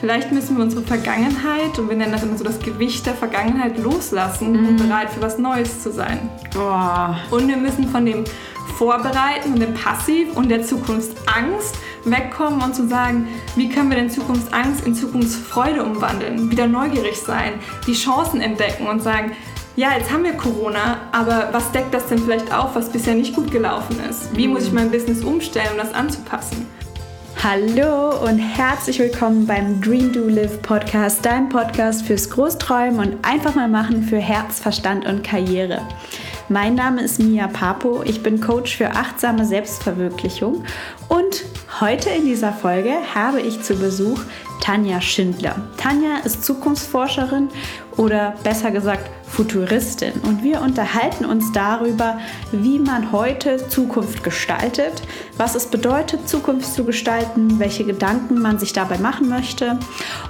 Vielleicht müssen wir unsere Vergangenheit, und wir nennen das immer so das Gewicht der Vergangenheit, loslassen, um mhm. bereit für was Neues zu sein. Oh. Und wir müssen von dem Vorbereiten und dem Passiv und der Zukunftsangst wegkommen und zu sagen, wie können wir denn Zukunftsangst in Zukunftsfreude umwandeln, wieder neugierig sein, die Chancen entdecken und sagen, ja, jetzt haben wir Corona, aber was deckt das denn vielleicht auf, was bisher nicht gut gelaufen ist? Wie muss ich mein Business umstellen, um das anzupassen? Hallo und herzlich willkommen beim Dream Do Live Podcast, dein Podcast fürs Großträumen und einfach mal machen für Herz, Verstand und Karriere. Mein Name ist Mia Papo, ich bin Coach für achtsame Selbstverwirklichung und heute in dieser Folge habe ich zu Besuch Tanja Schindler. Tanja ist Zukunftsforscherin oder besser gesagt Futuristin. Und wir unterhalten uns darüber, wie man heute Zukunft gestaltet, was es bedeutet, Zukunft zu gestalten, welche Gedanken man sich dabei machen möchte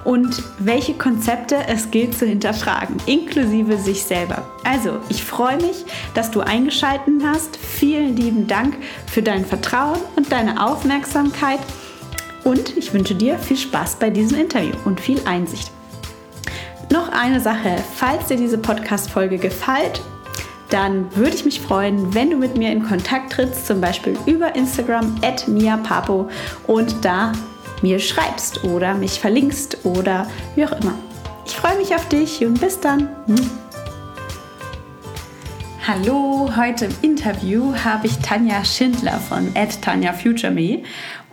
und welche Konzepte es gilt zu hinterfragen, inklusive sich selber. Also, ich freue mich, dass du eingeschaltet hast. Vielen lieben Dank für dein Vertrauen und deine Aufmerksamkeit. Und ich wünsche dir viel Spaß bei diesem Interview und viel Einsicht. Noch eine Sache, falls dir diese Podcast-Folge gefällt, dann würde ich mich freuen, wenn du mit mir in Kontakt trittst, zum Beispiel über Instagram at miapapo und da mir schreibst oder mich verlinkst oder wie auch immer. Ich freue mich auf dich und bis dann. Hm. Hallo, heute im Interview habe ich Tanja Schindler von Tanja Future Me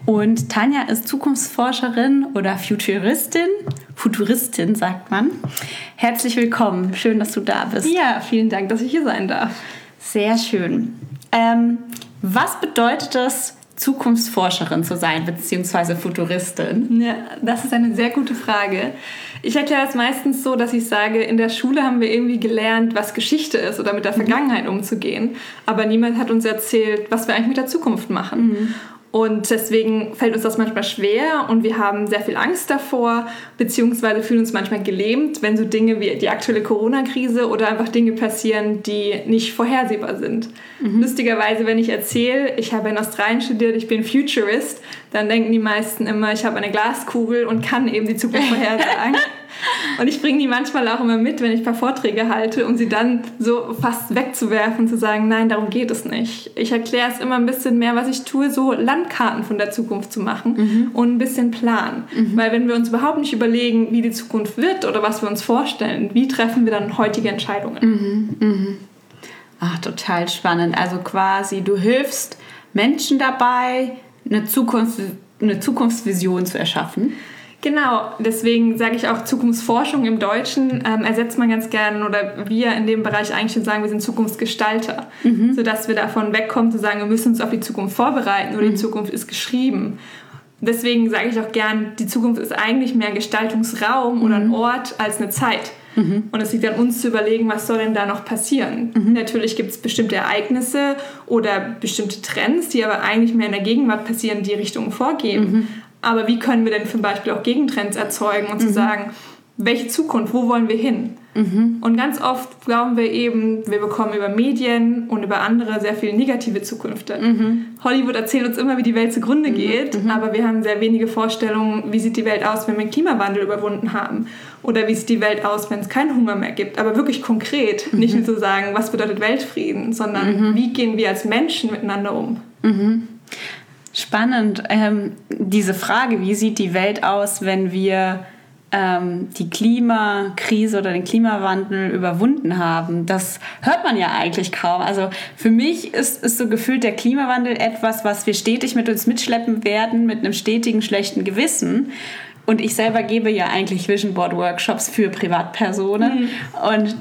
und Tanja ist Zukunftsforscherin oder Futuristin. Futuristin sagt man. Herzlich willkommen. Schön, dass du da bist. Ja, vielen Dank, dass ich hier sein darf. Sehr schön. Ähm, was bedeutet es, Zukunftsforscherin zu sein, beziehungsweise Futuristin? Ja, das ist eine sehr gute Frage. Ich erkläre es meistens so, dass ich sage, in der Schule haben wir irgendwie gelernt, was Geschichte ist oder mit der mhm. Vergangenheit umzugehen. Aber niemand hat uns erzählt, was wir eigentlich mit der Zukunft machen. Mhm. Und deswegen fällt uns das manchmal schwer und wir haben sehr viel Angst davor, beziehungsweise fühlen uns manchmal gelähmt, wenn so Dinge wie die aktuelle Corona-Krise oder einfach Dinge passieren, die nicht vorhersehbar sind. Mhm. Lustigerweise, wenn ich erzähle, ich habe in Australien studiert, ich bin Futurist, dann denken die meisten immer, ich habe eine Glaskugel und kann eben die Zukunft vorhersagen. Und ich bringe die manchmal auch immer mit, wenn ich ein paar Vorträge halte, um sie dann so fast wegzuwerfen, zu sagen, nein, darum geht es nicht. Ich erkläre es immer ein bisschen mehr, was ich tue, so Landkarten von der Zukunft zu machen mhm. und ein bisschen planen. Mhm. Weil wenn wir uns überhaupt nicht überlegen, wie die Zukunft wird oder was wir uns vorstellen, wie treffen wir dann heutige Entscheidungen? Mhm. mhm. Ach, total spannend. Also quasi, du hilfst Menschen dabei, eine, Zukunft, eine Zukunftsvision zu erschaffen. Genau, deswegen sage ich auch Zukunftsforschung im Deutschen ähm, ersetzt man ganz gern oder wir in dem Bereich eigentlich schon sagen, wir sind Zukunftsgestalter, mhm. sodass wir davon wegkommen zu sagen, wir müssen uns auf die Zukunft vorbereiten oder mhm. die Zukunft ist geschrieben. Deswegen sage ich auch gern, die Zukunft ist eigentlich mehr ein Gestaltungsraum mhm. oder ein mhm. Ort als eine Zeit. Mhm. Und es liegt an uns zu überlegen, was soll denn da noch passieren. Mhm. Natürlich gibt es bestimmte Ereignisse oder bestimmte Trends, die aber eigentlich mehr in der Gegenwart passieren, die Richtungen vorgeben. Mhm. Aber wie können wir denn zum Beispiel auch Gegentrends erzeugen und mhm. zu sagen, welche Zukunft, wo wollen wir hin? Mhm. Und ganz oft glauben wir eben, wir bekommen über Medien und über andere sehr viele negative Zukünfte. Mhm. Hollywood erzählt uns immer, wie die Welt zugrunde mhm. geht, mhm. aber wir haben sehr wenige Vorstellungen, wie sieht die Welt aus, wenn wir den Klimawandel überwunden haben? Oder wie sieht die Welt aus, wenn es keinen Hunger mehr gibt? Aber wirklich konkret, nicht nur zu sagen, was bedeutet Weltfrieden, sondern wie gehen wir als Menschen miteinander um? Spannend. Ähm, diese Frage, wie sieht die Welt aus, wenn wir ähm, die Klimakrise oder den Klimawandel überwunden haben, das hört man ja eigentlich kaum. Also für mich ist, ist so gefühlt der Klimawandel etwas, was wir stetig mit uns mitschleppen werden, mit einem stetigen schlechten Gewissen. Und ich selber gebe ja eigentlich Vision Board Workshops für Privatpersonen. Mhm. Und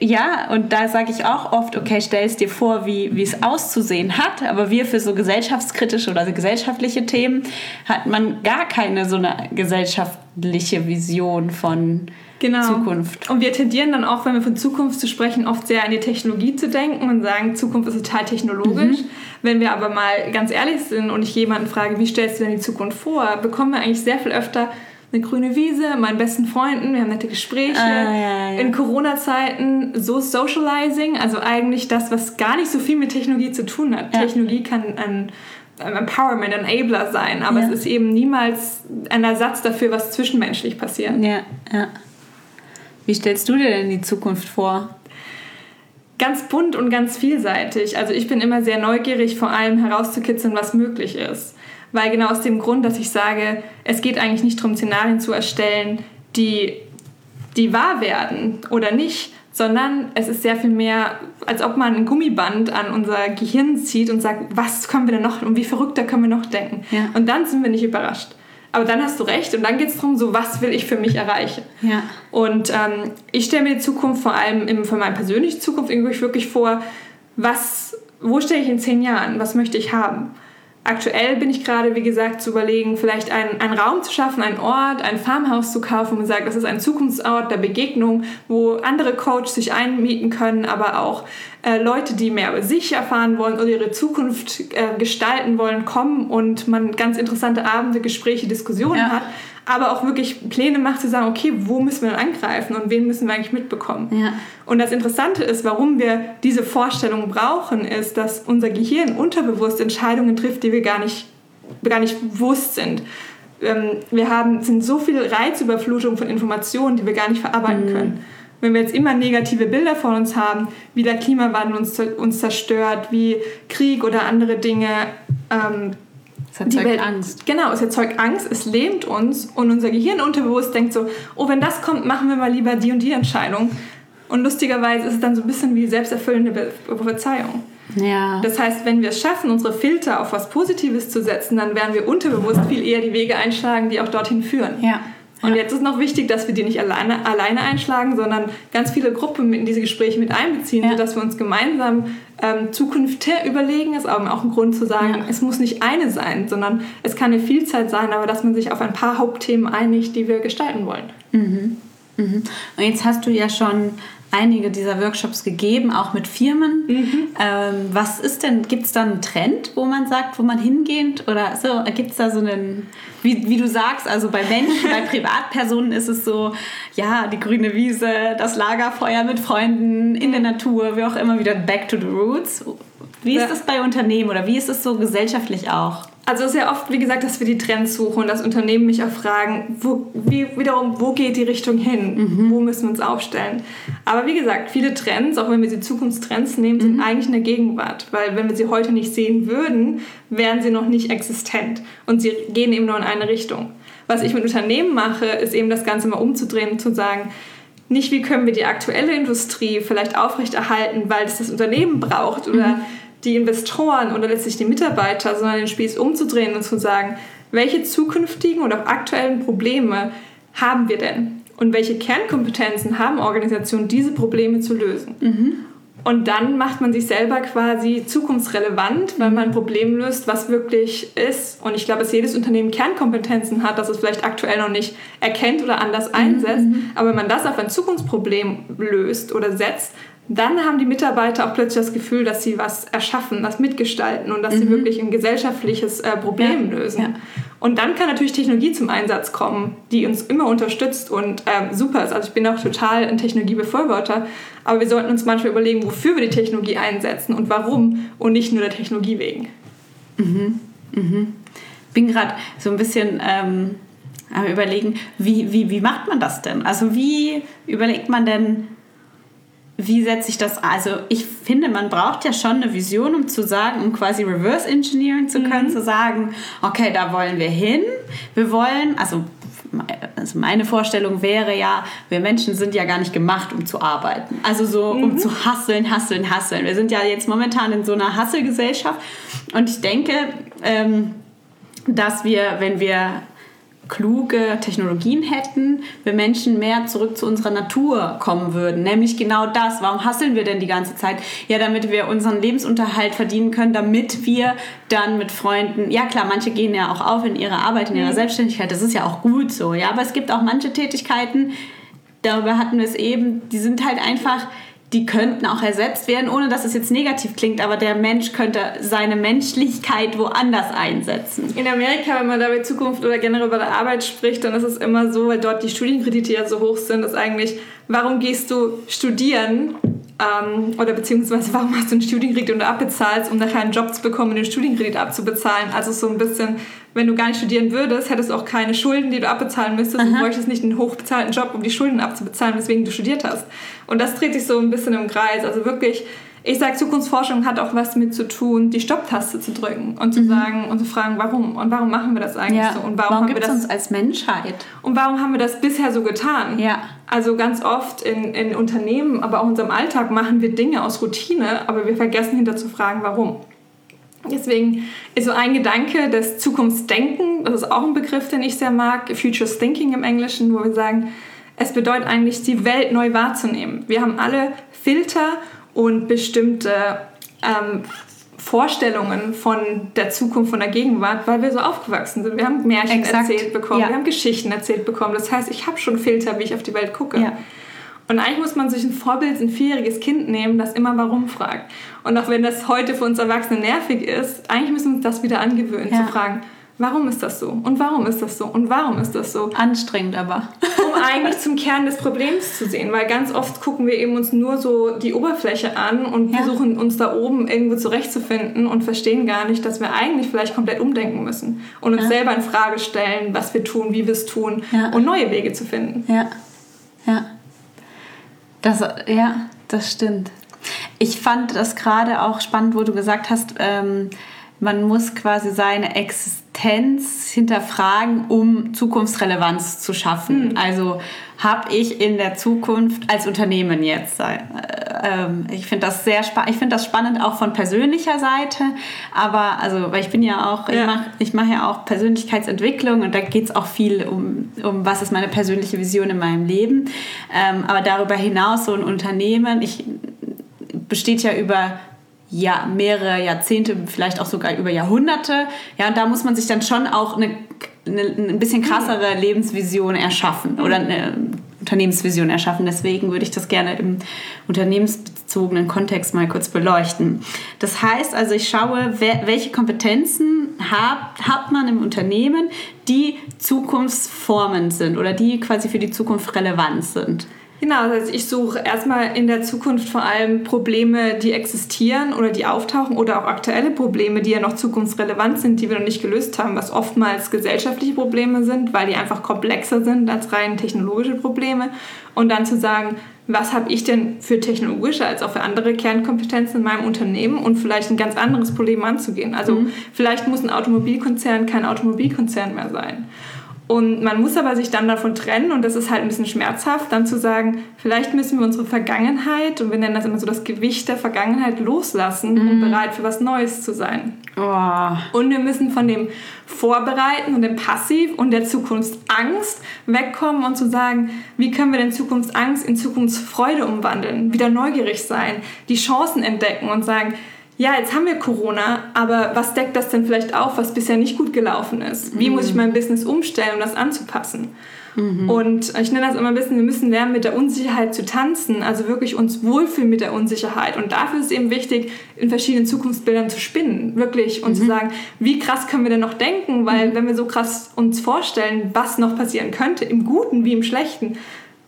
ja, und da sage ich auch oft, okay, stell es dir vor, wie, wie es auszusehen hat, aber wir für so gesellschaftskritische oder gesellschaftliche Themen hat man gar keine so eine gesellschaftliche Vision von genau. Zukunft. Und wir tendieren dann auch, wenn wir von Zukunft zu sprechen, oft sehr an die Technologie zu denken und sagen, Zukunft ist total technologisch. Mhm. Wenn wir aber mal ganz ehrlich sind und ich jemanden frage, wie stellst du denn die Zukunft vor, bekommen wir eigentlich sehr viel öfter eine grüne Wiese, meinen besten Freunden, wir haben nette Gespräche. Ah, ja, ja. In Corona-Zeiten so Socializing, also eigentlich das, was gar nicht so viel mit Technologie zu tun hat. Ja. Technologie kann ein Empowerment, Enabler sein, aber es ist eben niemals ein Ersatz dafür, was zwischenmenschlich passiert. Ja, ja. Wie stellst du dir denn die Zukunft vor? Ganz bunt und ganz vielseitig. Also ich bin immer sehr neugierig, vor allem herauszukitzeln, was möglich ist. Weil genau aus dem Grund, dass ich sage, es geht eigentlich nicht darum, Szenarien zu erstellen, die, die wahr werden oder nicht, sondern es ist sehr viel mehr, als ob man ein Gummiband an unser Gehirn zieht und sagt, was können wir denn noch und wie verrückter können wir noch denken. Ja. Und dann sind wir nicht überrascht. Aber dann hast du recht und dann geht es darum, so was will ich für mich erreichen. Ja. Und ähm, ich stelle mir die Zukunft vor allem im, für meine persönliche Zukunft irgendwie wirklich vor, was, wo stehe ich in zehn Jahren, was möchte ich haben. Aktuell bin ich gerade, wie gesagt, zu überlegen, vielleicht einen, einen Raum zu schaffen, einen Ort, ein Farmhaus zu kaufen und sagt, das ist ein Zukunftsort der Begegnung, wo andere Coaches sich einmieten können, aber auch äh, Leute, die mehr über sich erfahren wollen oder ihre Zukunft äh, gestalten wollen, kommen und man ganz interessante Abende, Gespräche, Diskussionen ja. hat aber auch wirklich Pläne macht, zu sagen, okay, wo müssen wir denn angreifen und wen müssen wir eigentlich mitbekommen? Ja. Und das Interessante ist, warum wir diese Vorstellung brauchen, ist, dass unser Gehirn unterbewusst Entscheidungen trifft, die wir gar nicht, gar nicht bewusst sind. Ähm, wir haben, sind so viel Reizüberflutung von Informationen, die wir gar nicht verarbeiten mhm. können wenn wir jetzt immer negative Bilder vor uns haben, wie der Klimawandel uns, uns zerstört, wie Krieg oder andere Dinge, ähm, es erzeugt Welt, Angst. Genau, es erzeugt Angst, es lähmt uns und unser Gehirn unterbewusst denkt so, oh, wenn das kommt, machen wir mal lieber die und die Entscheidung. Und lustigerweise ist es dann so ein bisschen wie selbsterfüllende Prophezeiung. Ja. Das heißt, wenn wir es schaffen, unsere Filter auf was Positives zu setzen, dann werden wir unterbewusst viel eher die Wege einschlagen, die auch dorthin führen. Ja. Und jetzt ist noch wichtig, dass wir die nicht alleine, alleine einschlagen, sondern ganz viele Gruppen in diese Gespräche mit einbeziehen, ja. sodass wir uns gemeinsam ähm, Zukunft überlegen. Ist aber auch ein Grund zu sagen, ja. es muss nicht eine sein, sondern es kann eine Vielzahl sein, aber dass man sich auf ein paar Hauptthemen einigt, die wir gestalten wollen. Mhm. Mhm. Und jetzt hast du ja schon einige dieser Workshops gegeben, auch mit Firmen. Mhm. Ähm, was ist denn, gibt es da einen Trend, wo man sagt, wo man hingeht? Oder so, gibt es da so einen, wie, wie du sagst, also bei Menschen, bei Privatpersonen ist es so, ja, die grüne Wiese, das Lagerfeuer mit Freunden, in der Natur, wie auch immer wieder back to the roots. Wie ist das bei Unternehmen oder wie ist es so gesellschaftlich auch? Also sehr oft, wie gesagt, dass wir die Trends suchen und das Unternehmen mich auch fragen, wo, wie, wiederum, wo geht die Richtung hin? Mhm. Wo müssen wir uns aufstellen? Aber wie gesagt, viele Trends, auch wenn wir sie Zukunftstrends nehmen, sind mhm. eigentlich in der Gegenwart. Weil wenn wir sie heute nicht sehen würden, wären sie noch nicht existent. Und sie gehen eben nur in eine Richtung. Was ich mit Unternehmen mache, ist eben das Ganze mal umzudrehen und zu sagen, nicht wie können wir die aktuelle Industrie vielleicht aufrechterhalten, weil es das Unternehmen braucht oder mhm die Investoren oder letztlich die Mitarbeiter, sondern den Spieß umzudrehen und zu sagen, welche zukünftigen oder auch aktuellen Probleme haben wir denn? Und welche Kernkompetenzen haben Organisationen, diese Probleme zu lösen? Mhm. Und dann macht man sich selber quasi zukunftsrelevant, weil man ein Problem löst, was wirklich ist. Und ich glaube, dass jedes Unternehmen Kernkompetenzen hat, das es vielleicht aktuell noch nicht erkennt oder anders mhm. einsetzt. Mhm. Aber wenn man das auf ein Zukunftsproblem löst oder setzt, dann haben die Mitarbeiter auch plötzlich das Gefühl, dass sie was erschaffen, was mitgestalten und dass mhm. sie wirklich ein gesellschaftliches äh, Problem ja. lösen. Ja. Und dann kann natürlich Technologie zum Einsatz kommen, die uns immer unterstützt und äh, super ist. Also ich bin auch total ein Technologiebefürworter, aber wir sollten uns manchmal überlegen, wofür wir die Technologie einsetzen und warum und nicht nur der Technologie wegen. Mhm. Mhm. Bin gerade so ein bisschen ähm, am überlegen, wie, wie, wie macht man das denn? Also wie überlegt man denn, wie setze ich das? Also ich finde, man braucht ja schon eine Vision, um zu sagen, um quasi reverse engineering zu können, mhm. zu sagen, okay, da wollen wir hin. Wir wollen, also, also meine Vorstellung wäre ja, wir Menschen sind ja gar nicht gemacht, um zu arbeiten. Also so, mhm. um zu hasseln, hasseln, hasseln. Wir sind ja jetzt momentan in so einer Hasselgesellschaft und ich denke, ähm, dass wir, wenn wir kluge Technologien hätten, wir Menschen mehr zurück zu unserer Natur kommen würden. Nämlich genau das. Warum hasseln wir denn die ganze Zeit? Ja, damit wir unseren Lebensunterhalt verdienen können, damit wir dann mit Freunden, ja klar, manche gehen ja auch auf in ihrer Arbeit, in ihrer mhm. Selbstständigkeit, das ist ja auch gut so, ja, aber es gibt auch manche Tätigkeiten, darüber hatten wir es eben, die sind halt einfach die könnten auch ersetzt werden, ohne dass es jetzt negativ klingt, aber der Mensch könnte seine Menschlichkeit woanders einsetzen. In Amerika, wenn man da über Zukunft oder generell über die Arbeit spricht, dann ist es immer so, weil dort die Studienkredite ja so hoch sind, ist eigentlich, warum gehst du studieren, ähm, oder beziehungsweise warum hast du einen Studienkredit und abbezahlst, um nachher einen Job zu bekommen und den Studienkredit abzubezahlen. Also so ein bisschen, wenn du gar nicht studieren würdest, hättest du auch keine Schulden, die du abbezahlen müsstest Aha. und bräuchtest nicht einen hochbezahlten Job, um die Schulden abzubezahlen, weswegen du studiert hast. Und das dreht sich so ein bisschen im Kreis. Also wirklich ich sage, Zukunftsforschung hat auch was mit zu tun, die Stopptaste zu drücken und zu mhm. sagen und zu fragen, warum und warum machen wir das eigentlich ja. so und warum, warum haben wir das uns als Menschheit und warum haben wir das bisher so getan? Ja. Also ganz oft in, in Unternehmen, aber auch in unserem Alltag machen wir Dinge aus Routine, aber wir vergessen hinter zu fragen, warum. Deswegen ist so ein Gedanke des Zukunftsdenken, das ist auch ein Begriff, den ich sehr mag, Futures Thinking im Englischen, wo wir sagen, es bedeutet eigentlich, die Welt neu wahrzunehmen. Wir haben alle Filter und bestimmte ähm, Vorstellungen von der Zukunft, von der Gegenwart, weil wir so aufgewachsen sind. Wir haben Märchen Exakt. erzählt bekommen, ja. wir haben Geschichten erzählt bekommen. Das heißt, ich habe schon Filter, wie ich auf die Welt gucke. Ja. Und eigentlich muss man sich ein Vorbild, ein vierjähriges Kind nehmen, das immer warum fragt. Und auch wenn das heute für uns Erwachsene nervig ist, eigentlich müssen wir uns das wieder angewöhnen, ja. zu fragen, Warum ist das so? Und warum ist das so? Und warum ist das so? Anstrengend aber. um eigentlich zum Kern des Problems zu sehen, weil ganz oft gucken wir eben uns nur so die Oberfläche an und ja. versuchen uns da oben irgendwo zurechtzufinden und verstehen gar nicht, dass wir eigentlich vielleicht komplett umdenken müssen und uns ja. selber in Frage stellen, was wir tun, wie wir es tun ja. und neue Wege zu finden. Ja, ja. Das, ja, das stimmt. Ich fand das gerade auch spannend, wo du gesagt hast, ähm, man muss quasi seine Existenz hinterfragen, um Zukunftsrelevanz zu schaffen. Mhm. Also habe ich in der Zukunft als Unternehmen jetzt, äh, äh, ich finde das sehr spannend, ich finde das spannend auch von persönlicher Seite, aber also, weil ich bin ja auch, ja. ich mache ich mach ja auch Persönlichkeitsentwicklung und da geht es auch viel um, um, was ist meine persönliche Vision in meinem Leben. Ähm, aber darüber hinaus so ein Unternehmen, ich besteht ja über ja, mehrere Jahrzehnte, vielleicht auch sogar über Jahrhunderte. Ja, und da muss man sich dann schon auch eine, eine ein bisschen krassere Lebensvision erschaffen oder eine Unternehmensvision erschaffen. Deswegen würde ich das gerne im unternehmensbezogenen Kontext mal kurz beleuchten. Das heißt also, ich schaue, welche Kompetenzen hat, hat man im Unternehmen, die zukunftsformend sind oder die quasi für die Zukunft relevant sind. Genau, also ich suche erstmal in der Zukunft vor allem Probleme, die existieren oder die auftauchen oder auch aktuelle Probleme, die ja noch zukunftsrelevant sind, die wir noch nicht gelöst haben, was oftmals gesellschaftliche Probleme sind, weil die einfach komplexer sind als rein technologische Probleme. Und dann zu sagen, was habe ich denn für technologische als auch für andere Kernkompetenzen in meinem Unternehmen und vielleicht ein ganz anderes Problem anzugehen. Also mhm. vielleicht muss ein Automobilkonzern kein Automobilkonzern mehr sein. Und man muss aber sich dann davon trennen, und das ist halt ein bisschen schmerzhaft, dann zu sagen, vielleicht müssen wir unsere Vergangenheit, und wir nennen das immer so das Gewicht der Vergangenheit, loslassen, mhm. um bereit für was Neues zu sein. Oh. Und wir müssen von dem Vorbereiten und dem Passiv und der Zukunftsangst wegkommen und zu sagen, wie können wir denn Zukunftsangst in Zukunftsfreude umwandeln, wieder neugierig sein, die Chancen entdecken und sagen, ja, jetzt haben wir Corona, aber was deckt das denn vielleicht auf, was bisher nicht gut gelaufen ist? Wie mhm. muss ich mein Business umstellen, um das anzupassen? Mhm. Und ich nenne das immer ein bisschen, wir müssen lernen, mit der Unsicherheit zu tanzen, also wirklich uns wohlfühlen mit der Unsicherheit. Und dafür ist es eben wichtig, in verschiedenen Zukunftsbildern zu spinnen, wirklich, und mhm. zu sagen, wie krass können wir denn noch denken? Weil mhm. wenn wir so krass uns vorstellen, was noch passieren könnte, im Guten wie im Schlechten,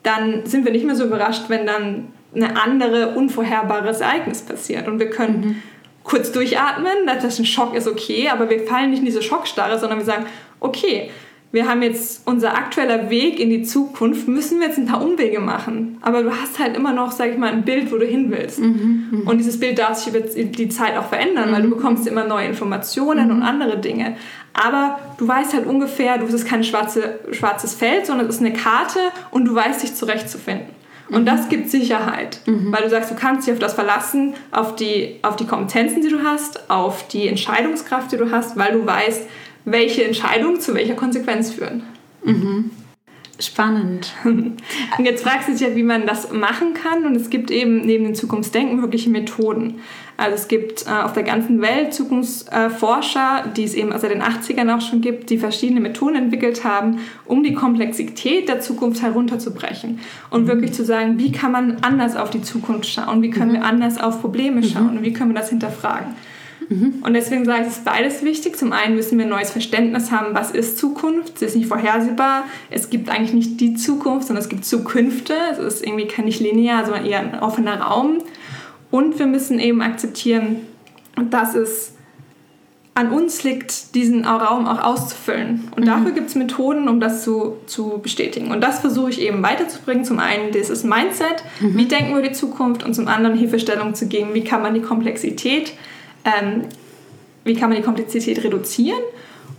dann sind wir nicht mehr so überrascht, wenn dann eine andere, unvorherbares Ereignis passiert. Und wir können mhm kurz durchatmen, dass das ein Schock ist, okay, aber wir fallen nicht in diese Schockstarre, sondern wir sagen, okay, wir haben jetzt unser aktueller Weg in die Zukunft, müssen wir jetzt ein paar Umwege machen. Aber du hast halt immer noch, sag ich mal, ein Bild, wo du hin willst. Mhm, mh. Und dieses Bild darf sich über die Zeit auch verändern, mhm. weil du mhm. bekommst immer neue Informationen mhm. und andere Dinge. Aber du weißt halt ungefähr, du bist kein schwarze, schwarzes Feld, sondern es ist eine Karte und du weißt dich zurechtzufinden. Und mhm. das gibt Sicherheit, mhm. weil du sagst, du kannst dich auf das verlassen, auf die, auf die Kompetenzen, die du hast, auf die Entscheidungskraft, die du hast, weil du weißt, welche Entscheidungen zu welcher Konsequenz führen. Mhm. Spannend. Und jetzt fragst du dich ja, wie man das machen kann. Und es gibt eben neben dem Zukunftsdenken wirkliche Methoden. Also es gibt äh, auf der ganzen Welt Zukunftsforscher, die es eben seit den 80ern auch schon gibt, die verschiedene Methoden entwickelt haben, um die Komplexität der Zukunft herunterzubrechen. Und mhm. wirklich zu sagen, wie kann man anders auf die Zukunft schauen? Wie können mhm. wir anders auf Probleme mhm. schauen? Und wie können wir das hinterfragen? Mhm. Und deswegen sage ich, es ist beides wichtig. Zum einen müssen wir ein neues Verständnis haben, was ist Zukunft. Es ist nicht vorhersehbar. Es gibt eigentlich nicht die Zukunft, sondern es gibt Zukünfte. Es ist irgendwie nicht linear, sondern eher ein offener Raum. Und wir müssen eben akzeptieren, dass es an uns liegt, diesen Raum auch auszufüllen. Und mhm. dafür gibt es Methoden, um das zu, zu bestätigen. Und das versuche ich eben weiterzubringen. Zum einen dieses Mindset, mhm. wie denken wir die Zukunft, und zum anderen Hilfestellung zu geben, wie kann man die Komplexität, ähm, wie kann man die Komplexität reduzieren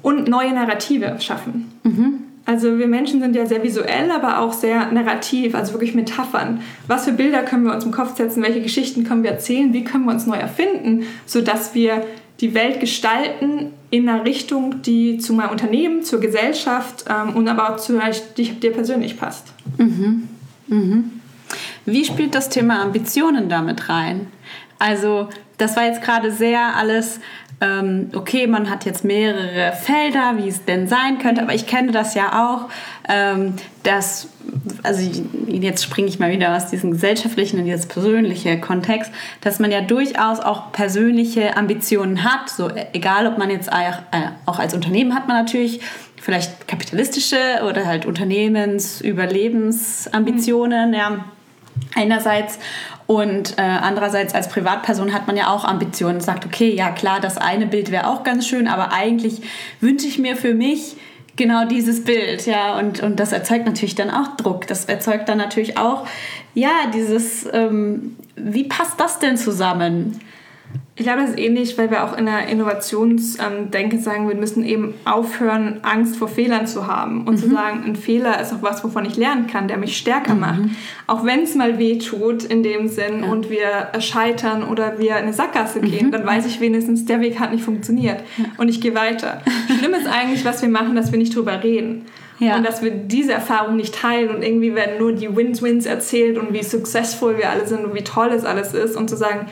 und neue Narrative schaffen. Mhm. Also wir Menschen sind ja sehr visuell, aber auch sehr narrativ, also wirklich Metaphern. Was für Bilder können wir uns im Kopf setzen, welche Geschichten können wir erzählen, wie können wir uns neu erfinden, sodass wir die Welt gestalten in einer Richtung, die zu meinem Unternehmen, zur Gesellschaft ähm, und aber auch zu dir persönlich passt. Mhm. Mhm. Wie spielt das Thema Ambitionen damit rein? Also das war jetzt gerade sehr alles ähm, okay, man hat jetzt mehrere Felder, wie es denn sein könnte, aber ich kenne das ja auch, ähm, dass, also jetzt springe ich mal wieder aus diesem gesellschaftlichen in dieses persönliche Kontext, dass man ja durchaus auch persönliche Ambitionen hat, so egal ob man jetzt auch, äh, auch als Unternehmen hat man natürlich vielleicht kapitalistische oder halt Unternehmensüberlebensambitionen, mhm. ja. Einerseits und äh, andererseits als Privatperson hat man ja auch Ambitionen, sagt, okay, ja klar, das eine Bild wäre auch ganz schön, aber eigentlich wünsche ich mir für mich genau dieses Bild, ja, und, und das erzeugt natürlich dann auch Druck. Das erzeugt dann natürlich auch, ja, dieses, ähm, wie passt das denn zusammen? Ich glaube, das ist ähnlich, weil wir auch in der Innovationsdenke sagen, wir müssen eben aufhören, Angst vor Fehlern zu haben und mhm. zu sagen, ein Fehler ist auch was, wovon ich lernen kann, der mich stärker mhm. macht. Auch wenn es mal weh tut in dem Sinn ja. und wir scheitern oder wir in eine Sackgasse gehen, mhm. dann weiß ich wenigstens, der Weg hat nicht funktioniert ja. und ich gehe weiter. Schlimm ist eigentlich, was wir machen, dass wir nicht drüber reden. Ja. Und dass wir diese Erfahrung nicht teilen und irgendwie werden nur die Wins-Wins erzählt und wie successful wir alle sind und wie toll es alles ist und zu sagen,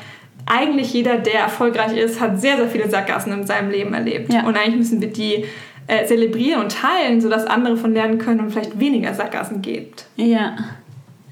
eigentlich jeder, der erfolgreich ist, hat sehr, sehr viele Sackgassen in seinem Leben erlebt. Ja. Und eigentlich müssen wir die äh, zelebrieren und teilen, sodass andere von lernen können und vielleicht weniger Sackgassen gibt. Ja,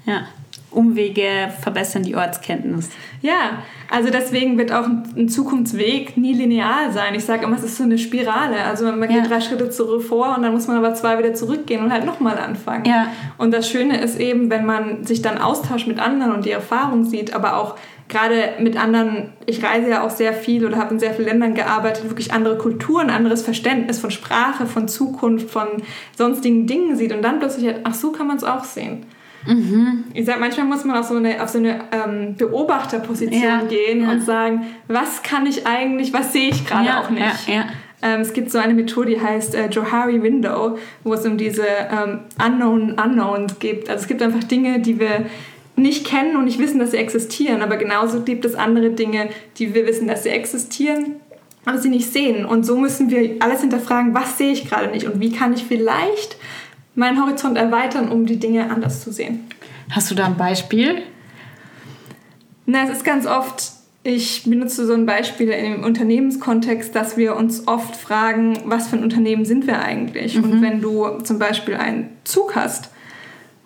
ja. Umwege verbessern die Ortskenntnis. Ja, also deswegen wird auch ein Zukunftsweg nie linear sein. Ich sage immer, es ist so eine Spirale. Also man geht ja. drei Schritte zurück vor und dann muss man aber zwei wieder zurückgehen und halt nochmal anfangen. Ja. Und das Schöne ist eben, wenn man sich dann austauscht mit anderen und die Erfahrung sieht, aber auch gerade mit anderen, ich reise ja auch sehr viel oder habe in sehr vielen Ländern gearbeitet, wirklich andere Kulturen, anderes Verständnis von Sprache, von Zukunft, von sonstigen Dingen sieht und dann plötzlich halt, ach so kann man es auch sehen. Mhm. Ich sag, manchmal muss man auf so eine, auf so eine ähm, Beobachterposition ja, gehen ja. und sagen, was kann ich eigentlich, was sehe ich gerade ja, auch nicht. Ähm, es gibt so eine Methode, die heißt äh, Johari Window, wo es um diese ähm, Unknown Unknowns geht. Also es gibt einfach Dinge, die wir nicht kennen und nicht wissen, dass sie existieren. Aber genauso gibt es andere Dinge, die wir wissen, dass sie existieren, aber sie nicht sehen. Und so müssen wir alles hinterfragen, was sehe ich gerade nicht und wie kann ich vielleicht meinen Horizont erweitern, um die Dinge anders zu sehen. Hast du da ein Beispiel? Na, es ist ganz oft, ich benutze so ein Beispiel im Unternehmenskontext, dass wir uns oft fragen, was für ein Unternehmen sind wir eigentlich? Mhm. Und wenn du zum Beispiel einen Zug hast,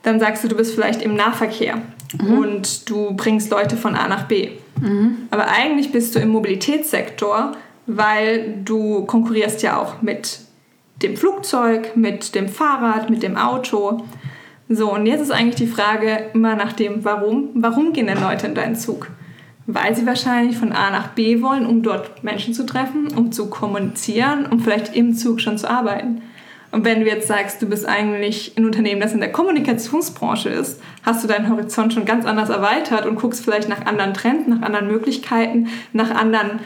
dann sagst du, du bist vielleicht im Nahverkehr mhm. und du bringst Leute von A nach B. Mhm. Aber eigentlich bist du im Mobilitätssektor, weil du konkurrierst ja auch mit dem Flugzeug, mit dem Fahrrad, mit dem Auto. So, und jetzt ist eigentlich die Frage immer nach dem Warum. Warum gehen denn Leute in deinen Zug? Weil sie wahrscheinlich von A nach B wollen, um dort Menschen zu treffen, um zu kommunizieren, um vielleicht im Zug schon zu arbeiten. Und wenn du jetzt sagst, du bist eigentlich ein Unternehmen, das in der Kommunikationsbranche ist, hast du deinen Horizont schon ganz anders erweitert und guckst vielleicht nach anderen Trends, nach anderen Möglichkeiten, nach anderen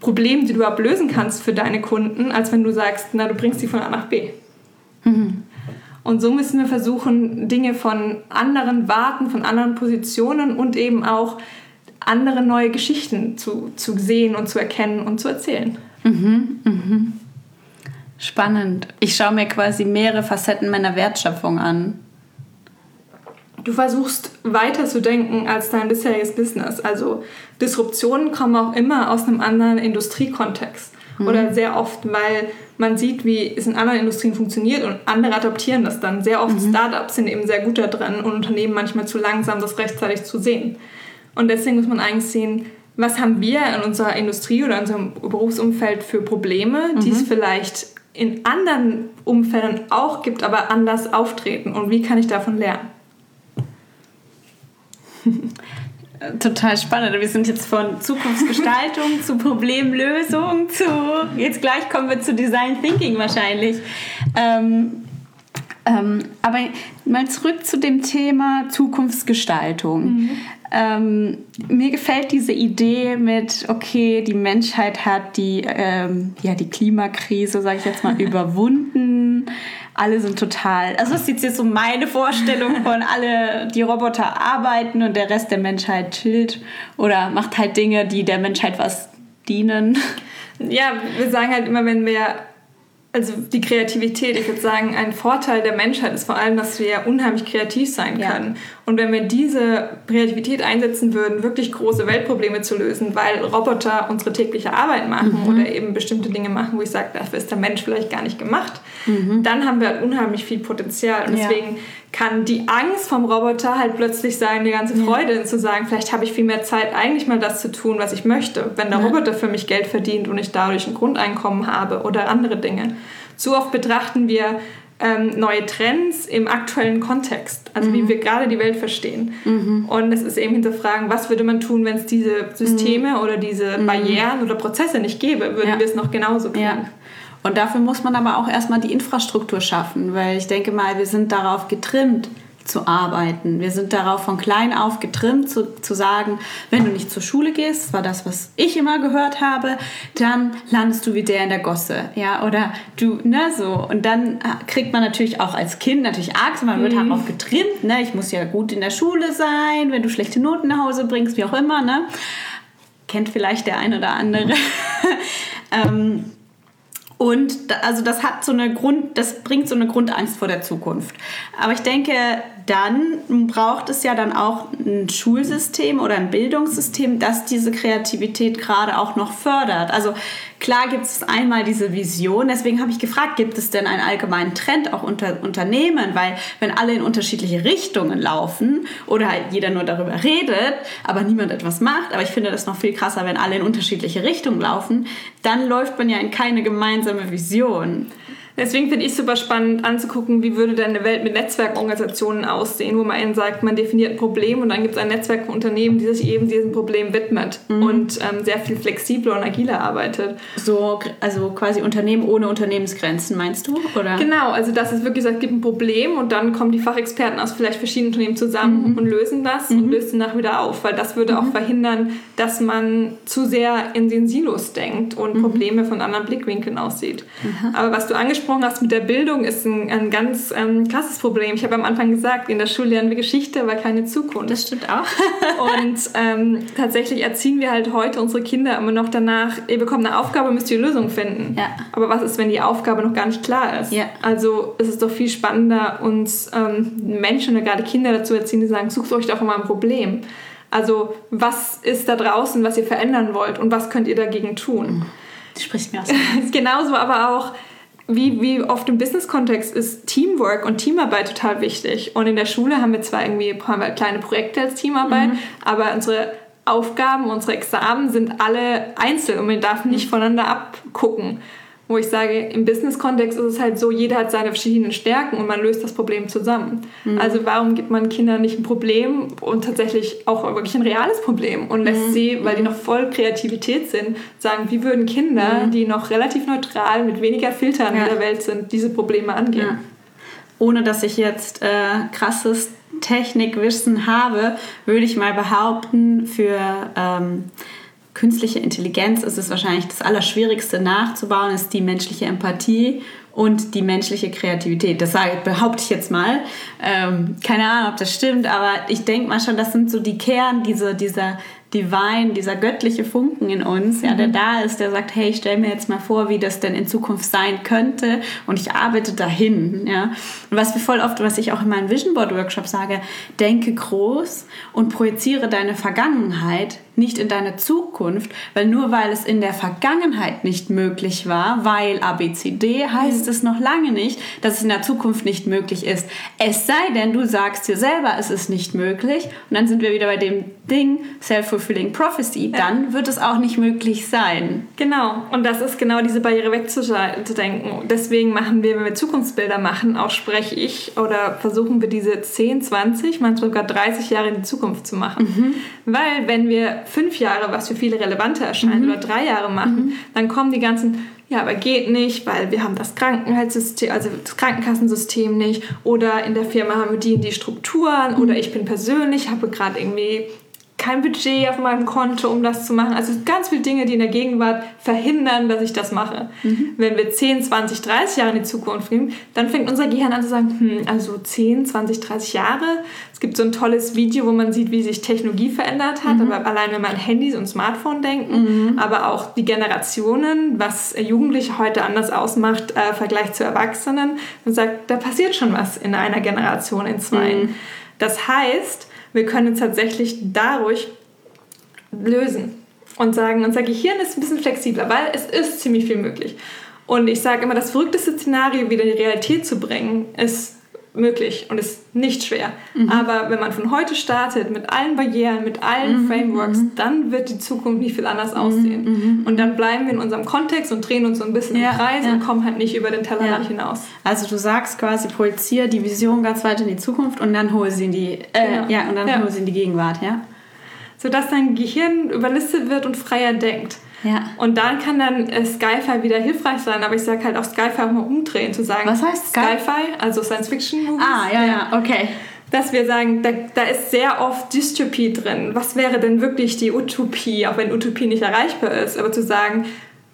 Problemen, die du ablösen kannst für deine Kunden, als wenn du sagst, na, du bringst sie von A nach B. Mhm. Und so müssen wir versuchen, Dinge von anderen Warten, von anderen Positionen und eben auch andere neue Geschichten zu, zu sehen und zu erkennen und zu erzählen. Mhm, mhm. Spannend. Ich schaue mir quasi mehrere Facetten meiner Wertschöpfung an. Du versuchst weiter zu denken als dein bisheriges Business. Also Disruptionen kommen auch immer aus einem anderen Industriekontext. Mhm. Oder sehr oft, weil man sieht, wie es in anderen Industrien funktioniert und andere adaptieren das dann. Sehr oft mhm. Startups sind eben sehr gut da drin und Unternehmen manchmal zu langsam, das rechtzeitig zu sehen. Und deswegen muss man eigentlich sehen, was haben wir in unserer Industrie oder in unserem Berufsumfeld für Probleme, mhm. die es vielleicht in anderen Umfeldern auch gibt, aber anders auftreten und wie kann ich davon lernen? Total spannend. Wir sind jetzt von Zukunftsgestaltung zu Problemlösung zu. Jetzt gleich kommen wir zu Design Thinking wahrscheinlich. Ähm, ähm, aber mal zurück zu dem Thema Zukunftsgestaltung. Mhm. Ähm, mir gefällt diese Idee mit, okay, die Menschheit hat die, ähm, ja, die Klimakrise, sage ich jetzt mal, überwunden. Alle sind total, also das ist jetzt so meine Vorstellung von alle, die Roboter arbeiten und der Rest der Menschheit chillt oder macht halt Dinge, die der Menschheit was dienen. Ja, wir sagen halt immer, wenn wir also die Kreativität, ich würde sagen, ein Vorteil der Menschheit ist vor allem, dass wir unheimlich kreativ sein können. Ja. Und wenn wir diese Kreativität einsetzen würden, wirklich große Weltprobleme zu lösen, weil Roboter unsere tägliche Arbeit machen mhm. oder eben bestimmte Dinge machen, wo ich sage, dafür ist der Mensch vielleicht gar nicht gemacht, mhm. dann haben wir halt unheimlich viel Potenzial. Und deswegen ja. kann die Angst vom Roboter halt plötzlich sein, die ganze Freude ja. zu sagen, vielleicht habe ich viel mehr Zeit, eigentlich mal das zu tun, was ich möchte, wenn der Roboter für mich Geld verdient und ich dadurch ein Grundeinkommen habe oder andere Dinge. Zu oft betrachten wir ähm, neue Trends im aktuellen Kontext, also mhm. wie wir gerade die Welt verstehen. Mhm. Und es ist eben hinterfragen, was würde man tun, wenn es diese Systeme mhm. oder diese mhm. Barrieren oder Prozesse nicht gäbe, würden ja. wir es noch genauso tun. Ja. Und dafür muss man aber auch erstmal die Infrastruktur schaffen, weil ich denke mal, wir sind darauf getrimmt, zu arbeiten. Wir sind darauf von klein auf getrimmt, zu, zu sagen, wenn du nicht zur Schule gehst, das war das, was ich immer gehört habe, dann landest du wie der in der Gosse. Ja, oder du, ne, so. Und dann kriegt man natürlich auch als Kind natürlich Angst, man wird mhm. darauf getrimmt, ne, ich muss ja gut in der Schule sein, wenn du schlechte Noten nach Hause bringst, wie auch immer, ne. Kennt vielleicht der ein oder andere. ähm, und also das hat so eine Grund, das bringt so eine Grundangst vor der Zukunft. Aber ich denke, dann braucht es ja dann auch ein Schulsystem oder ein Bildungssystem, das diese Kreativität gerade auch noch fördert. Also klar gibt es einmal diese Vision, deswegen habe ich gefragt, gibt es denn einen allgemeinen Trend auch unter Unternehmen? Weil wenn alle in unterschiedliche Richtungen laufen oder halt jeder nur darüber redet, aber niemand etwas macht, aber ich finde das noch viel krasser, wenn alle in unterschiedliche Richtungen laufen, dann läuft man ja in keine gemeinsame Vision. Deswegen finde ich super spannend anzugucken, wie würde denn eine Welt mit Netzwerkorganisationen aussehen, wo man einen sagt, man definiert ein Problem und dann gibt es ein Netzwerk von Unternehmen, die sich eben diesem Problem widmet mhm. und ähm, sehr viel flexibler und agiler arbeitet. So, also quasi Unternehmen ohne Unternehmensgrenzen, meinst du? Oder? Genau, also dass es wirklich sagt, es gibt ein Problem und dann kommen die Fachexperten aus vielleicht verschiedenen Unternehmen zusammen mhm. und lösen das mhm. und lösen danach wieder auf, weil das würde auch mhm. verhindern, dass man zu sehr in den Silos denkt und mhm. Probleme von anderen Blickwinkeln aussieht. Aber was du angesprochen angesprochen hast mit der Bildung, ist ein, ein ganz ähm, krasses Problem. Ich habe am Anfang gesagt, in der Schule lernen wir Geschichte, aber keine Zukunft. Das stimmt auch. und ähm, tatsächlich erziehen wir halt heute unsere Kinder immer noch danach, ihr bekommt eine Aufgabe, müsst ihr Lösung finden. Ja. Aber was ist, wenn die Aufgabe noch gar nicht klar ist? Ja. Also es ist doch viel spannender, uns ähm, Menschen oder gerade Kinder dazu erziehen, die sagen, sucht euch doch mal ein Problem. Also was ist da draußen, was ihr verändern wollt und was könnt ihr dagegen tun? Das spricht mir aus. Genauso aber auch, wie, wie oft im Business-Kontext ist Teamwork und Teamarbeit total wichtig. Und in der Schule haben wir zwar irgendwie haben wir kleine Projekte als Teamarbeit, mhm. aber unsere Aufgaben, unsere Examen sind alle einzeln und man darf nicht voneinander abgucken wo ich sage, im Business-Kontext ist es halt so, jeder hat seine verschiedenen Stärken und man löst das Problem zusammen. Mhm. Also warum gibt man Kindern nicht ein Problem und tatsächlich auch wirklich ein reales Problem und lässt mhm. sie, weil die noch voll Kreativität sind, sagen, wie würden Kinder, mhm. die noch relativ neutral mit weniger Filtern ja. in der Welt sind, diese Probleme angehen? Ja. Ohne dass ich jetzt äh, krasses Technikwissen habe, würde ich mal behaupten, für ähm, künstliche Intelligenz ist es wahrscheinlich das Allerschwierigste nachzubauen, ist die menschliche Empathie und die menschliche Kreativität. Das sage, behaupte ich jetzt mal. Ähm, keine Ahnung, ob das stimmt, aber ich denke mal schon, das sind so die Kern diese, dieser Divine, dieser göttliche Funken in uns, ja, der mhm. da ist, der sagt, hey, ich stell mir jetzt mal vor, wie das denn in Zukunft sein könnte und ich arbeite dahin, ja. Und was wir voll oft, was ich auch in meinen Vision Board Workshop sage, denke groß und projiziere deine Vergangenheit nicht in deine Zukunft, weil nur weil es in der Vergangenheit nicht möglich war, weil ABCD heißt mhm. es noch lange nicht, dass es in der Zukunft nicht möglich ist. Es sei denn, du sagst dir selber, es ist nicht möglich und dann sind wir wieder bei dem Ding Self-Fulfilling Prophecy, ja. dann wird es auch nicht möglich sein. Genau, und das ist genau diese Barriere wegzudenken. Deswegen machen wir, wenn wir Zukunftsbilder machen, auch spreche ich oder versuchen wir diese 10, 20, manchmal sogar 30 Jahre in die Zukunft zu machen. Mhm. Weil wenn wir fünf Jahre, was für viele relevanter erscheint, mhm. oder drei Jahre machen, mhm. dann kommen die ganzen ja, aber geht nicht, weil wir haben das Krankenheitssystem, also das Krankenkassensystem nicht. Oder in der Firma haben wir die die Strukturen. Oder mhm. ich bin persönlich, habe gerade irgendwie kein Budget auf meinem Konto, um das zu machen. Also ganz viele Dinge, die in der Gegenwart verhindern, dass ich das mache. Mhm. Wenn wir 10, 20, 30 Jahre in die Zukunft gehen, dann fängt unser Gehirn an zu sagen, hm, also 10, 20, 30 Jahre. Es gibt so ein tolles Video, wo man sieht, wie sich Technologie verändert hat. Mhm. Aber allein wenn man an Handys und Smartphone denken, mhm. aber auch die Generationen, was Jugendliche heute anders ausmacht äh, Vergleich zu Erwachsenen, man sagt, da passiert schon was in einer Generation, in zwei. Mhm. Das heißt, wir können uns tatsächlich dadurch lösen und sagen, unser Gehirn ist ein bisschen flexibler, weil es ist ziemlich viel möglich. Und ich sage immer, das verrückteste Szenario wieder in die Realität zu bringen, ist möglich und ist nicht schwer. Mhm. Aber wenn man von heute startet, mit allen Barrieren, mit allen mhm. Frameworks, mhm. dann wird die Zukunft nicht viel anders mhm. aussehen. Mhm. Und dann bleiben wir in unserem Kontext und drehen uns so ein bisschen ja, im Kreis ja. und kommen halt nicht über den Tellerrand ja. hinaus. Also du sagst quasi, projiziere die Vision ganz weit in die Zukunft und dann hole sie in die, äh, genau. ja, und dann hole sie in die Gegenwart, ja? Sodass dein Gehirn überlistet wird und freier denkt. Ja. Und dann kann dann äh, Sci-Fi wieder hilfreich sein, aber ich sage halt auch Sci-Fi auch mal umdrehen, zu sagen. Was heißt Sci-Fi? Also Science-Fiction-Movies. Ah, ja, ja, okay. Dass wir sagen, da, da ist sehr oft Dystopie drin. Was wäre denn wirklich die Utopie, auch wenn Utopie nicht erreichbar ist, aber zu sagen,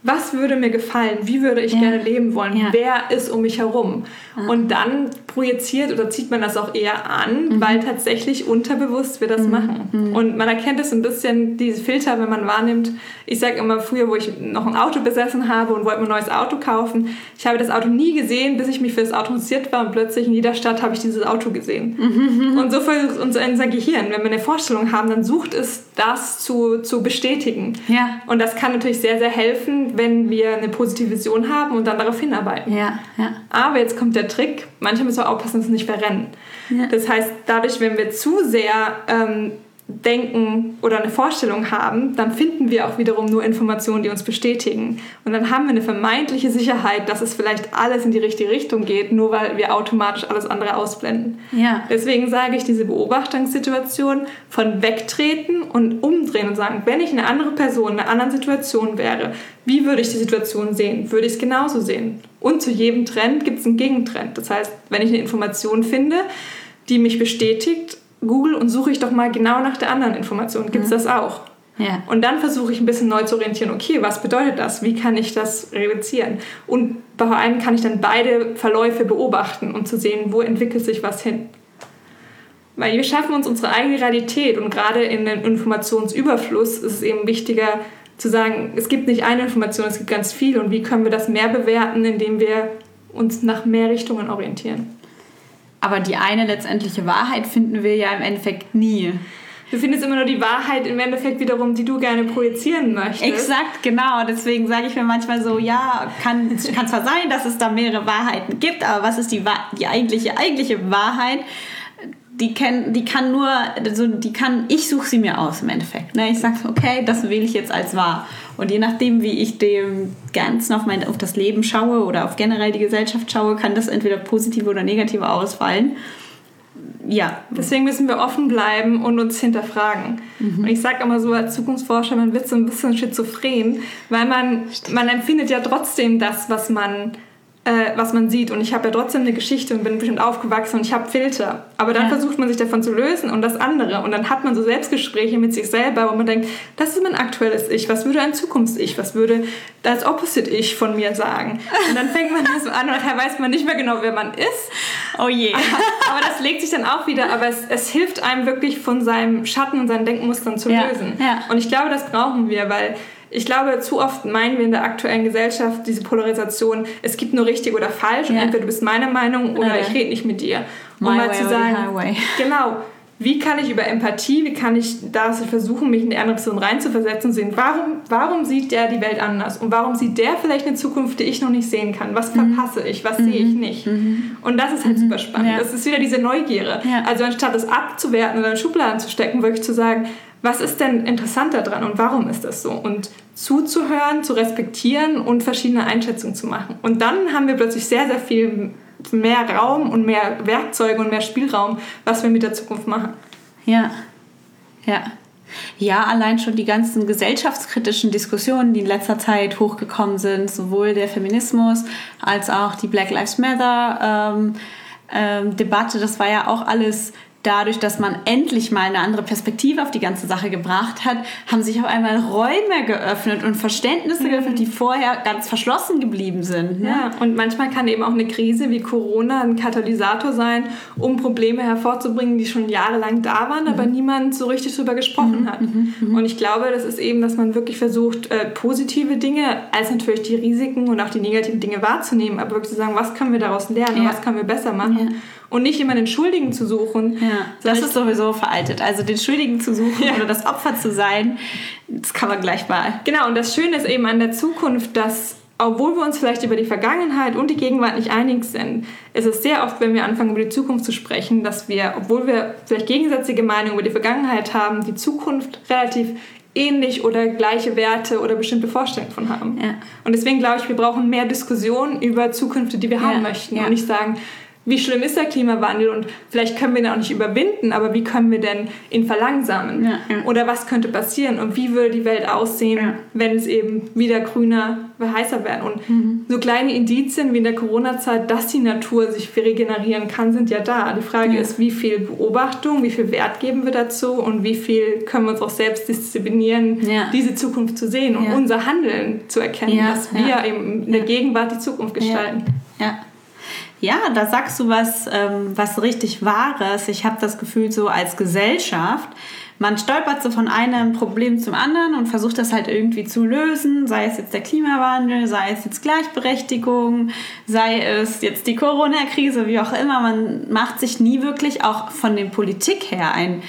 was würde mir gefallen, wie würde ich ja. gerne leben wollen, ja. wer ist um mich herum. Ja. Und dann projiziert oder zieht man das auch eher an, mhm. weil tatsächlich unterbewusst wir das mhm. machen. Mhm. Und man erkennt es ein bisschen, diese Filter, wenn man wahrnimmt. Ich sage immer früher, wo ich noch ein Auto besessen habe und wollte mir ein neues Auto kaufen, ich habe das Auto nie gesehen, bis ich mich für das Auto interessiert war und plötzlich in jeder Stadt habe ich dieses Auto gesehen. Mhm. Und so versucht unser, unser Gehirn, wenn wir eine Vorstellung haben, dann sucht es das zu, zu bestätigen. Ja. Und das kann natürlich sehr, sehr helfen, wenn wir eine positive Vision haben und dann darauf hinarbeiten. Ja, ja. Aber jetzt kommt der Trick, manchmal müssen wir aufpassen, dass wir nicht verrennen. Ja. Das heißt, dadurch, wenn wir zu sehr ähm, denken oder eine Vorstellung haben, dann finden wir auch wiederum nur Informationen, die uns bestätigen. Und dann haben wir eine vermeintliche Sicherheit, dass es vielleicht alles in die richtige Richtung geht, nur weil wir automatisch alles andere ausblenden. Ja. Deswegen sage ich diese Beobachtungssituation von wegtreten und umdrehen und sagen, wenn ich eine andere Person in einer anderen Situation wäre, wie würde ich die Situation sehen? Würde ich es genauso sehen? Und zu jedem Trend gibt es einen Gegentrend. Das heißt, wenn ich eine Information finde, die mich bestätigt, Google und suche ich doch mal genau nach der anderen Information. Gibt es mhm. das auch? Ja. Und dann versuche ich ein bisschen neu zu orientieren, okay, was bedeutet das? Wie kann ich das reduzieren? Und bei einem kann ich dann beide Verläufe beobachten, um zu sehen, wo entwickelt sich was hin. Weil wir schaffen uns unsere eigene Realität und gerade in dem Informationsüberfluss ist es eben wichtiger zu sagen, es gibt nicht eine Information, es gibt ganz viel und wie können wir das mehr bewerten, indem wir uns nach mehr Richtungen orientieren. Aber die eine letztendliche Wahrheit finden wir ja im Endeffekt nie. Du findest immer nur die Wahrheit im Endeffekt wiederum, die du gerne projizieren möchtest. Exakt, genau. Deswegen sage ich mir manchmal so, ja, kann, kann zwar sein, dass es da mehrere Wahrheiten gibt, aber was ist die, die eigentliche, eigentliche Wahrheit? Die, kann, die kann nur, also die kann, ich suche sie mir aus im Endeffekt. Ne? Ich sage, okay, das wähle ich jetzt als wahr. Und je nachdem, wie ich dem Ganzen auf, mein, auf das Leben schaue oder auf generell die Gesellschaft schaue, kann das entweder positiv oder negativ ausfallen. Ja. Deswegen müssen wir offen bleiben und uns hinterfragen. Mhm. Und ich sage immer so als Zukunftsforscher, man wird so ein bisschen schizophren, weil man, man empfindet ja trotzdem das, was man äh, was man sieht. Und ich habe ja trotzdem eine Geschichte und bin bestimmt aufgewachsen und ich habe Filter. Aber dann ja. versucht man sich davon zu lösen und das andere. Und dann hat man so Selbstgespräche mit sich selber, wo man denkt, das ist mein aktuelles Ich. Was würde ein Zukunfts-Ich? Was würde das Opposite-Ich von mir sagen? Und dann fängt man das an und dann weiß man nicht mehr genau, wer man ist. Oh je. Aber, das legt sich dann auch wieder. Aber es, es hilft einem wirklich von seinem Schatten und seinen Denkmustern zu ja. lösen. Ja. Und ich glaube, das brauchen wir, weil ich glaube, zu oft meinen wir in der aktuellen Gesellschaft diese Polarisation, es gibt nur richtig oder falsch ja. und entweder du bist meiner Meinung oder ja. ich rede nicht mit dir. Um My mal zu sagen, genau, wie kann ich über Empathie, wie kann ich da versuchen, mich in die andere Person reinzuversetzen und sehen, warum, warum sieht der die Welt anders und warum sieht der vielleicht eine Zukunft, die ich noch nicht sehen kann? Was mhm. verpasse ich? Was mhm. sehe ich nicht? Mhm. Und das ist halt super spannend. Ja. Das ist wieder diese Neugierde. Ja. Also anstatt es abzuwerten oder in Schubladen zu stecken, wirklich zu sagen, was ist denn interessant daran und warum ist das so? Und zuzuhören, zu respektieren und verschiedene Einschätzungen zu machen. Und dann haben wir plötzlich sehr, sehr viel mehr Raum und mehr Werkzeuge und mehr Spielraum, was wir mit der Zukunft machen. Ja, ja. Ja, allein schon die ganzen gesellschaftskritischen Diskussionen, die in letzter Zeit hochgekommen sind, sowohl der Feminismus als auch die Black Lives Matter ähm, ähm, Debatte, das war ja auch alles dadurch, dass man endlich mal eine andere Perspektive auf die ganze Sache gebracht hat, haben sich auf einmal Räume geöffnet und Verständnisse mhm. geöffnet, die vorher ganz verschlossen geblieben sind. Ne? Ja, und manchmal kann eben auch eine Krise wie Corona ein Katalysator sein, um Probleme hervorzubringen, die schon jahrelang da waren, mhm. aber niemand so richtig drüber gesprochen mhm. hat. Mhm. mhm. Und ich glaube, das ist eben, dass man wirklich versucht, äh, positive Dinge als natürlich die Risiken und auch die negativen Dinge wahrzunehmen, aber wirklich zu sagen, was können wir daraus lernen, ja. was können wir besser machen. Ja und nicht immer den Schuldigen zu suchen. Ja, das ist sowieso veraltet. Also den Schuldigen zu suchen ja. oder das Opfer zu sein, das kann man gleich mal. Genau, und das Schöne ist eben an der Zukunft, dass obwohl wir uns vielleicht über die Vergangenheit und die Gegenwart nicht einig sind, ist es sehr oft, wenn wir anfangen, über die Zukunft zu sprechen, dass wir, obwohl wir vielleicht gegensätzliche Meinungen über die Vergangenheit haben, die Zukunft relativ ähnlich oder gleiche Werte oder bestimmte Vorstellungen von haben. Ja. Und deswegen glaube ich, wir brauchen mehr Diskussion über Zukünfte, die wir ja. haben möchten. Ja. Und nicht sagen, wie schlimm ist der Klimawandel und vielleicht können wir ihn auch nicht überwinden, aber wie können wir denn ihn verlangsamen? Ja, ja. Oder was könnte passieren und wie würde die Welt aussehen, ja. wenn es eben wieder grüner, heißer wird? Und mhm. so kleine Indizien wie in der Corona-Zeit, dass die Natur sich regenerieren kann, sind ja da. Die Frage ist, wie viel Beobachtung, wie viel Wert geben wir dazu und wie viel können wir uns auch selbst disziplinieren, diese Zukunft zu sehen und unser Handeln zu erkennen, dass wir eben in der Gegenwart die Zukunft gestalten. ja. Ja, da sagst du was, ähm, was richtig Wahres. Ich habe das Gefühl, so als Gesellschaft, man stolpert so von einem Problem zum anderen und versucht das halt irgendwie zu lösen, sei es jetzt der Klimawandel, sei es jetzt Gleichberechtigung, sei es jetzt die Corona-Krise, wie auch immer. Man macht sich nie wirklich auch von der Politik her ein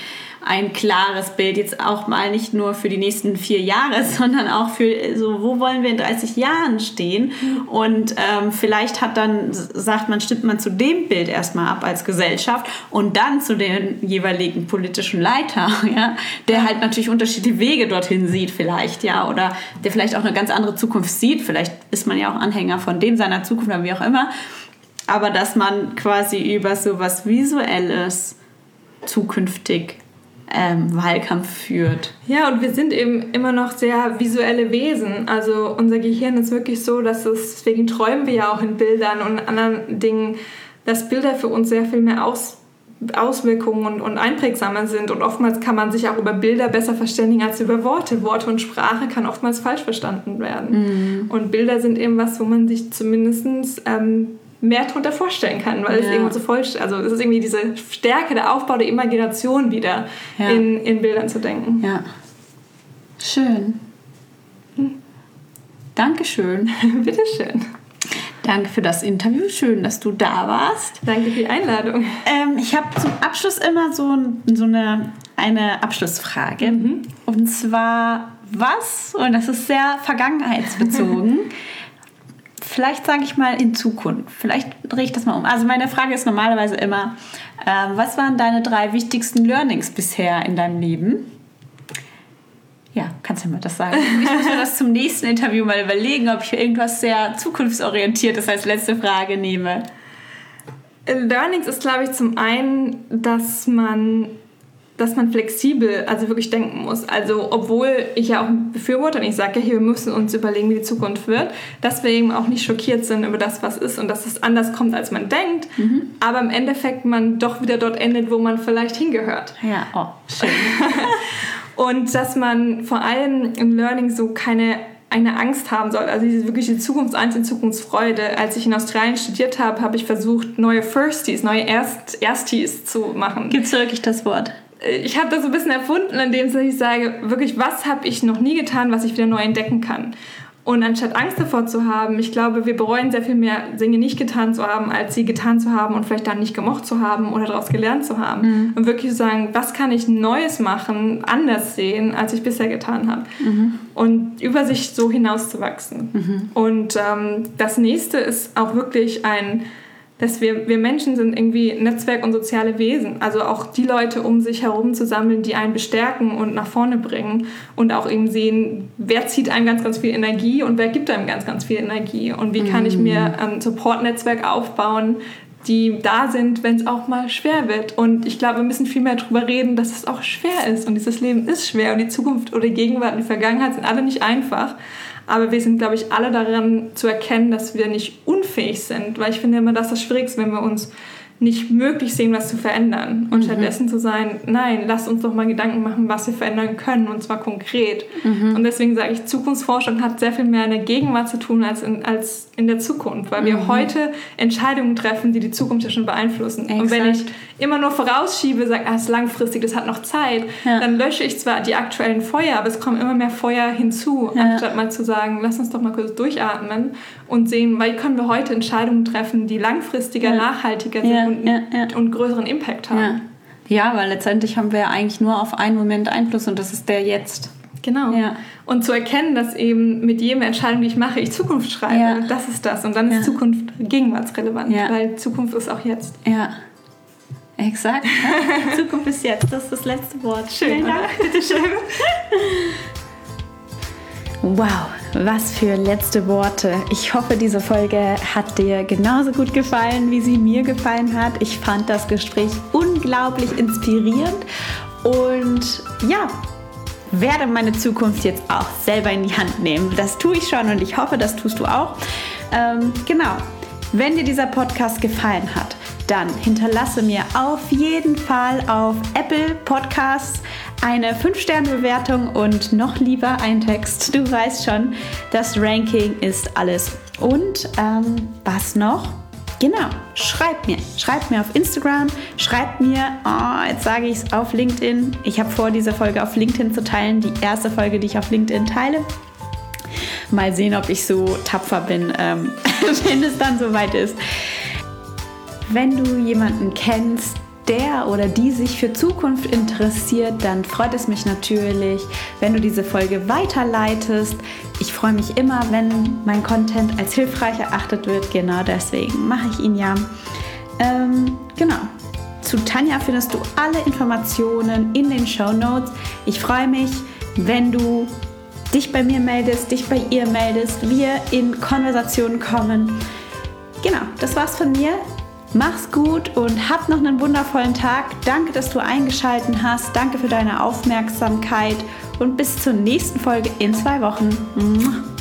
ein klares Bild, jetzt auch mal nicht nur für die nächsten vier Jahre, sondern auch für so, wo wollen wir in 30 Jahren stehen? Und ähm, vielleicht hat dann, sagt man, stimmt man zu dem Bild erstmal ab als Gesellschaft und dann zu den jeweiligen politischen Leiter, ja, der halt natürlich unterschiedliche Wege dorthin sieht vielleicht, ja, oder der vielleicht auch eine ganz andere Zukunft sieht. Vielleicht ist man ja auch Anhänger von dem seiner Zukunft oder wie auch immer. Aber dass man quasi über so was Visuelles zukünftig ähm, Wahlkampf führt. Ja, und wir sind eben immer noch sehr visuelle Wesen. Also unser Gehirn ist wirklich so, dass es, deswegen träumen wir ja auch in Bildern und anderen Dingen, dass Bilder für uns sehr viel mehr aus, Auswirkungen und, und einprägsamer sind. Und oftmals kann man sich auch über Bilder besser verständigen als über Worte. Worte und Sprache kann oftmals falsch verstanden werden. Mhm. Und Bilder sind eben was, wo man sich zumindest ähm, mehr darunter vorstellen kann, weil ja. es irgendwo so voll, also es ist irgendwie diese Stärke, der Aufbau der Imagination wieder ja. in, in Bildern zu denken. Ja. Schön. Hm. Dankeschön. Bitteschön. Danke für das Interview. Schön, dass du da warst. Danke für die Einladung. Ähm, ich habe zum Abschluss immer so, so eine, eine Abschlussfrage. Mhm. Und zwar, was, und das ist sehr vergangenheitsbezogen, vielleicht sage ich mal in Zukunft. Vielleicht drehe ich das mal um. Also meine Frage ist normalerweise immer, äh, was waren deine drei wichtigsten Learnings bisher in deinem Leben? Ja, kannst du mir das sagen? Ich muss mir das zum nächsten Interview mal überlegen, ob ich irgendwas sehr zukunftsorientiertes als letzte Frage nehme. Learnings ist, glaube ich, zum einen, dass man dass man flexibel, also wirklich denken muss. Also obwohl ich ja auch befürworte und ich sage ja hier, wir müssen uns überlegen, wie die Zukunft wird, dass wir eben auch nicht schockiert sind über das, was ist und dass es anders kommt, als man denkt, mhm. aber im Endeffekt man doch wieder dort endet, wo man vielleicht hingehört. Ja, oh, schön. und dass man vor allem im Learning so keine eine Angst haben soll. Also diese wirkliche Zukunftsangst und Zukunftsfreude. Als ich in Australien studiert habe, habe ich versucht, neue Firsties, neue Erst Ersties zu machen. Gibt es wirklich das Wort? Ich habe das so ein bisschen erfunden, indem ich sage, wirklich, was habe ich noch nie getan, was ich wieder neu entdecken kann. Und anstatt Angst davor zu haben, ich glaube, wir bereuen sehr viel mehr, Dinge nicht getan zu haben, als sie getan zu haben und vielleicht dann nicht gemocht zu haben oder daraus gelernt zu haben. Mhm. Und wirklich zu sagen, was kann ich Neues machen, anders sehen, als ich bisher getan habe. Mhm. Und über sich so hinauszuwachsen. Mhm. Und ähm, das nächste ist auch wirklich ein dass wir, wir Menschen sind irgendwie Netzwerk und soziale Wesen. Also auch die Leute um sich herum zu sammeln, die einen bestärken und nach vorne bringen und auch eben sehen, wer zieht einem ganz, ganz viel Energie und wer gibt einem ganz, ganz viel Energie und wie kann ich mir mhm. ein Support-Netzwerk aufbauen, die da sind, wenn es auch mal schwer wird. Und ich glaube, wir müssen viel mehr darüber reden, dass es auch schwer ist und dieses Leben ist schwer und die Zukunft oder die Gegenwart und die Vergangenheit sind alle nicht einfach. Aber wir sind, glaube ich, alle daran zu erkennen, dass wir nicht unfähig sind, weil ich finde immer, das ist das Schwierigste, wenn wir uns nicht möglich sehen, was zu verändern. Und mhm. stattdessen zu sein, nein, lasst uns doch mal Gedanken machen, was wir verändern können, und zwar konkret. Mhm. Und deswegen sage ich, Zukunftsforschung hat sehr viel mehr in der Gegenwart zu tun als in, als in der Zukunft, weil wir mhm. heute Entscheidungen treffen, die die Zukunft ja schon beeinflussen. Exakt. Und wenn ich immer nur vorausschiebe, sage, ah, es ist langfristig, das hat noch Zeit, ja. dann lösche ich zwar die aktuellen Feuer, aber es kommen immer mehr Feuer hinzu, ja. anstatt mal zu sagen, lass uns doch mal kurz durchatmen und sehen, weil können wir heute Entscheidungen treffen, die langfristiger, ja. nachhaltiger sind und, und größeren Impact haben. Ja. weil letztendlich haben wir ja eigentlich nur auf einen Moment Einfluss und das ist der jetzt. Genau. Ja. Und zu erkennen, dass eben mit jedem Entscheidung, die ich mache, ich Zukunft schreibe. Ja. Das ist das. Und dann ist Zukunft gegenwartsrelevant, ja. weil Zukunft ist auch jetzt. Ja. Exakt. Zukunft ist jetzt. Das ist das letzte Wort. Schön. Vielen Dank. Bitte schön. Wow, was für letzte Worte. Ich hoffe, diese Folge hat dir genauso gut gefallen, wie sie mir gefallen hat. Ich fand das Gespräch unglaublich inspirierend und ja, werde meine Zukunft jetzt auch selber in die Hand nehmen. Das tue ich schon und ich hoffe, das tust du auch. Ähm, genau. Wenn dir dieser Podcast gefallen hat, dann hinterlasse mir auf jeden Fall auf Apple Podcasts eine 5-Sterne-Bewertung und noch lieber ein Text. Du weißt schon, das Ranking ist alles. Und ähm, was noch? Genau, schreibt mir. Schreibt mir auf Instagram, schreibt mir, oh, jetzt sage ich es auf LinkedIn. Ich habe vor, diese Folge auf LinkedIn zu teilen. Die erste Folge, die ich auf LinkedIn teile. Mal sehen, ob ich so tapfer bin, ähm, wenn es dann soweit ist. Wenn du jemanden kennst, der oder die sich für Zukunft interessiert, dann freut es mich natürlich, wenn du diese Folge weiterleitest. Ich freue mich immer, wenn mein Content als hilfreich erachtet wird. Genau deswegen mache ich ihn ja. Ähm, genau. Zu Tanja findest du alle Informationen in den Show Notes. Ich freue mich, wenn du dich bei mir meldest, dich bei ihr meldest, wir in Konversationen kommen. Genau, das war's von mir. Mach's gut und hab noch einen wundervollen Tag. Danke, dass du eingeschaltet hast. Danke für deine Aufmerksamkeit und bis zur nächsten Folge in zwei Wochen.